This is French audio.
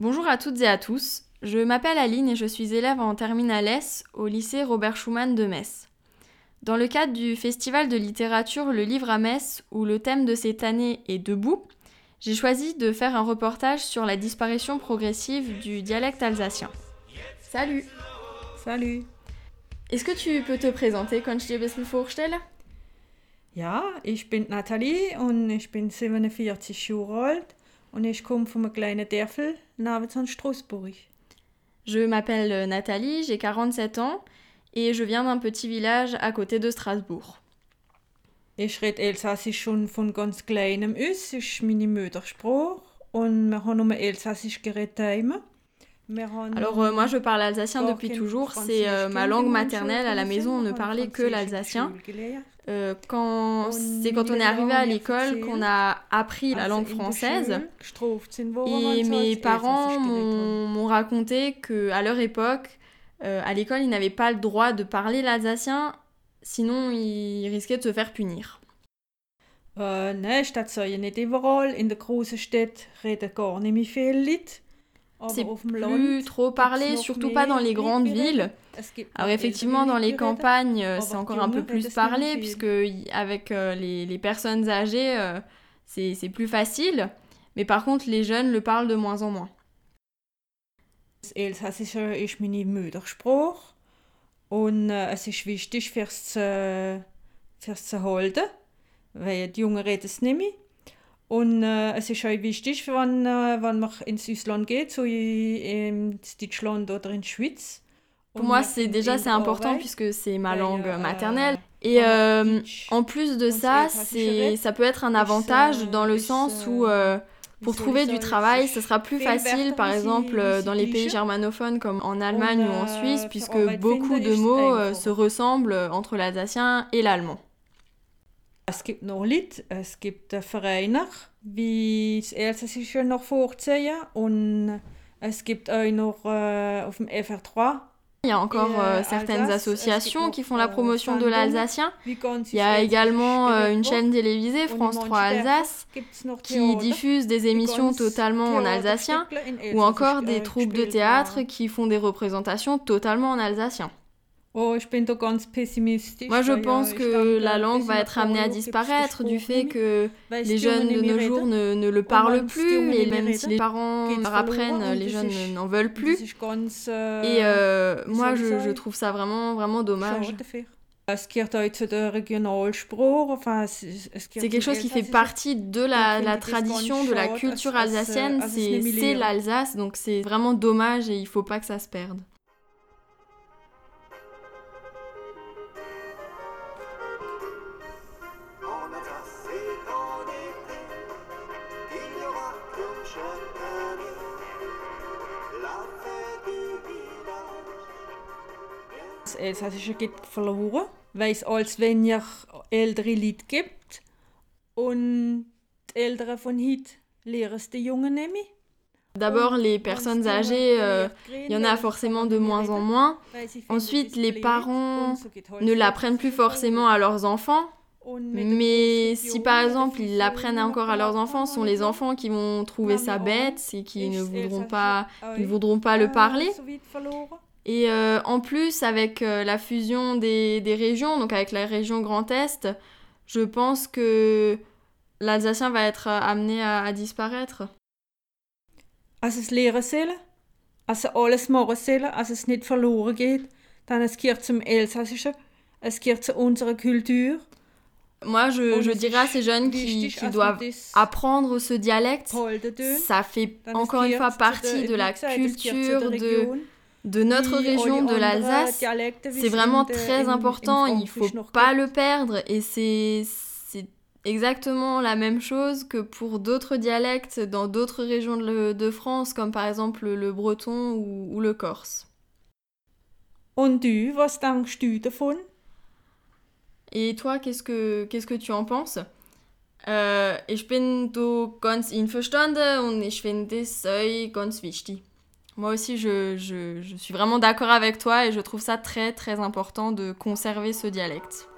Bonjour à toutes et à tous, je m'appelle Aline et je suis élève en terminale S au lycée Robert Schumann de Metz. Dans le cadre du festival de littérature Le Livre à Metz, où le thème de cette année est Debout, j'ai choisi de faire un reportage sur la disparition progressive du dialecte alsacien. Salut. Salut. Est-ce que tu peux te présenter quand je dir ein bisschen vorstelle Ja, ich bin Nathalie und ich bin 47 Jahre alt und ich komme von einem kleinen Dörfel namens Straßburg. Je m'appelle Nathalie, j'ai 47 ans et je viens d'un petit village à côté de Strasbourg. Ich rede Elsassisch schon von ganz kleinem aus, ist meine Muttersprache und wir haben nur Elsassisch geredet Alors euh, moi je parle alsacien depuis toujours, c'est euh, ma langue maternelle. À la maison on ne parlait que l'alsacien. Euh, quand c'est quand on est arrivé à l'école qu'on a appris la Also langue française. Et mes parents m'ont raconté que à leur époque, euh, à l'école, ils n'avaient pas le droit de parler l'alsacien, sinon ils risquaient de se faire punir. Nicht überall. In der großen Stadt reden gar nicht mehr viele Leute. Aber C'est auf dem plus trop parlé, surtout pas dans les grandes villes. Alors effectivement, dans les campagnes, euh, c'est encore un peu plus parlé, puisque avec euh, les, les personnes âgées, euh, c'est c'est plus facile. Mais par contre, les jeunes le parlent de moins en moins. Das Elsässische ist meine Muttersprache. Und es ist wichtig fürs zu, fürs zu halten. Weil die Jungen reden es nicht mehr. Und äh, es ist auch wichtig, wenn, äh, wenn man ins Ausland geht, so in, in Deutschland oder in Schweiz. Pour moi, c'est déjà c'est important puisque c'est ma langue äh, maternelle. Et euh, en plus de ça, c'est ça peut être un avantage äh, dans le sens où euh, pour trouver du travail, ce sera plus facile, par exemple, euh, dans les pays germanophones comme en Allemagne ou en Suisse, puisque beaucoup de mots euh, se ressemblent entre l'alsacien et l'allemand. Es gibt noch Leute, es gibt Vereine, wie das Elsässische noch vorziehen und es gibt auch noch äh, auf dem FR3 Il y a encore euh, euh, certaines Alsace, associations qui font la euh, promotion de l'alsacien. Il y a également euh, une chaîne télévisée, France in 3 manchen Dörfern Alsace, qui diffuse des émissions totalement en alsacien, ou encore des äh, troupes de théâtre qui font des représentations totalement en alsacien. Oh, ich bin da ganz pessimistisch. Moi, je pense ich que la langue va être amenée à disparaître du fait que weil les jeunes de nos jours ne, ne le parlent plus, et même si les parents apprennent, les jeunes n'en veulent plus. äh, Et euh, moi, je, trouve ça vraiment, vraiment dommage. C'est quelque chose qui fait partie de la, tradition, de la culture als- als, alsacienne, als es c'est l'Alsace, donc c'est vraiment dommage et il faut pas que ça se perde. Geht verloren, weil es als weniger ältere Leute gibt. Und die Eltern von heute lehren es den Jungen mehr. D'abord, les personnes âgées, euh, il y en a forcément de moins en moins. Ensuite, les parents Ne l'apprennent plus forcément à leurs enfants, mais si par exemple ils l'apprennent encore à leurs enfants, ce sont les enfants qui vont trouver ça bête et qui ne voudront pas, qui ne voudront pas le parler. Et euh, en plus, avec euh, la fusion des, des régions, donc avec la région Grand Est, je pense que l'alsacien va être euh, amené à, à disparaître. Als es lehren sollen, als sie alles machen sollen, als es nicht verloren geht, dann es gehört zum Elsassischen, es gehört zu unserer Kultur. Moi, je, je dirais à ces jeunes qui, qui doivent apprendre ce dialecte, ça fait encore une fois partie de la culture de, de notre région, de l'Alsace. C'est es vraiment très im- im important, il faut Frankisch noch pas le perdre et c'est exactement la même chose que pour d'autres dialectes dans d'autres régions de, France comme par exemple le breton ou, ou le corse. Und du, was denkst du davon? Et toi, qu'est-ce que qu'est-ce que tu en penses? Äh, Ich bin da ganz einverstanden und ich finde sehr ganz wichtig. Moi aussi, je, suis vraiment d'accord avec toi et je trouve ça très très important de conserver ce dialecte.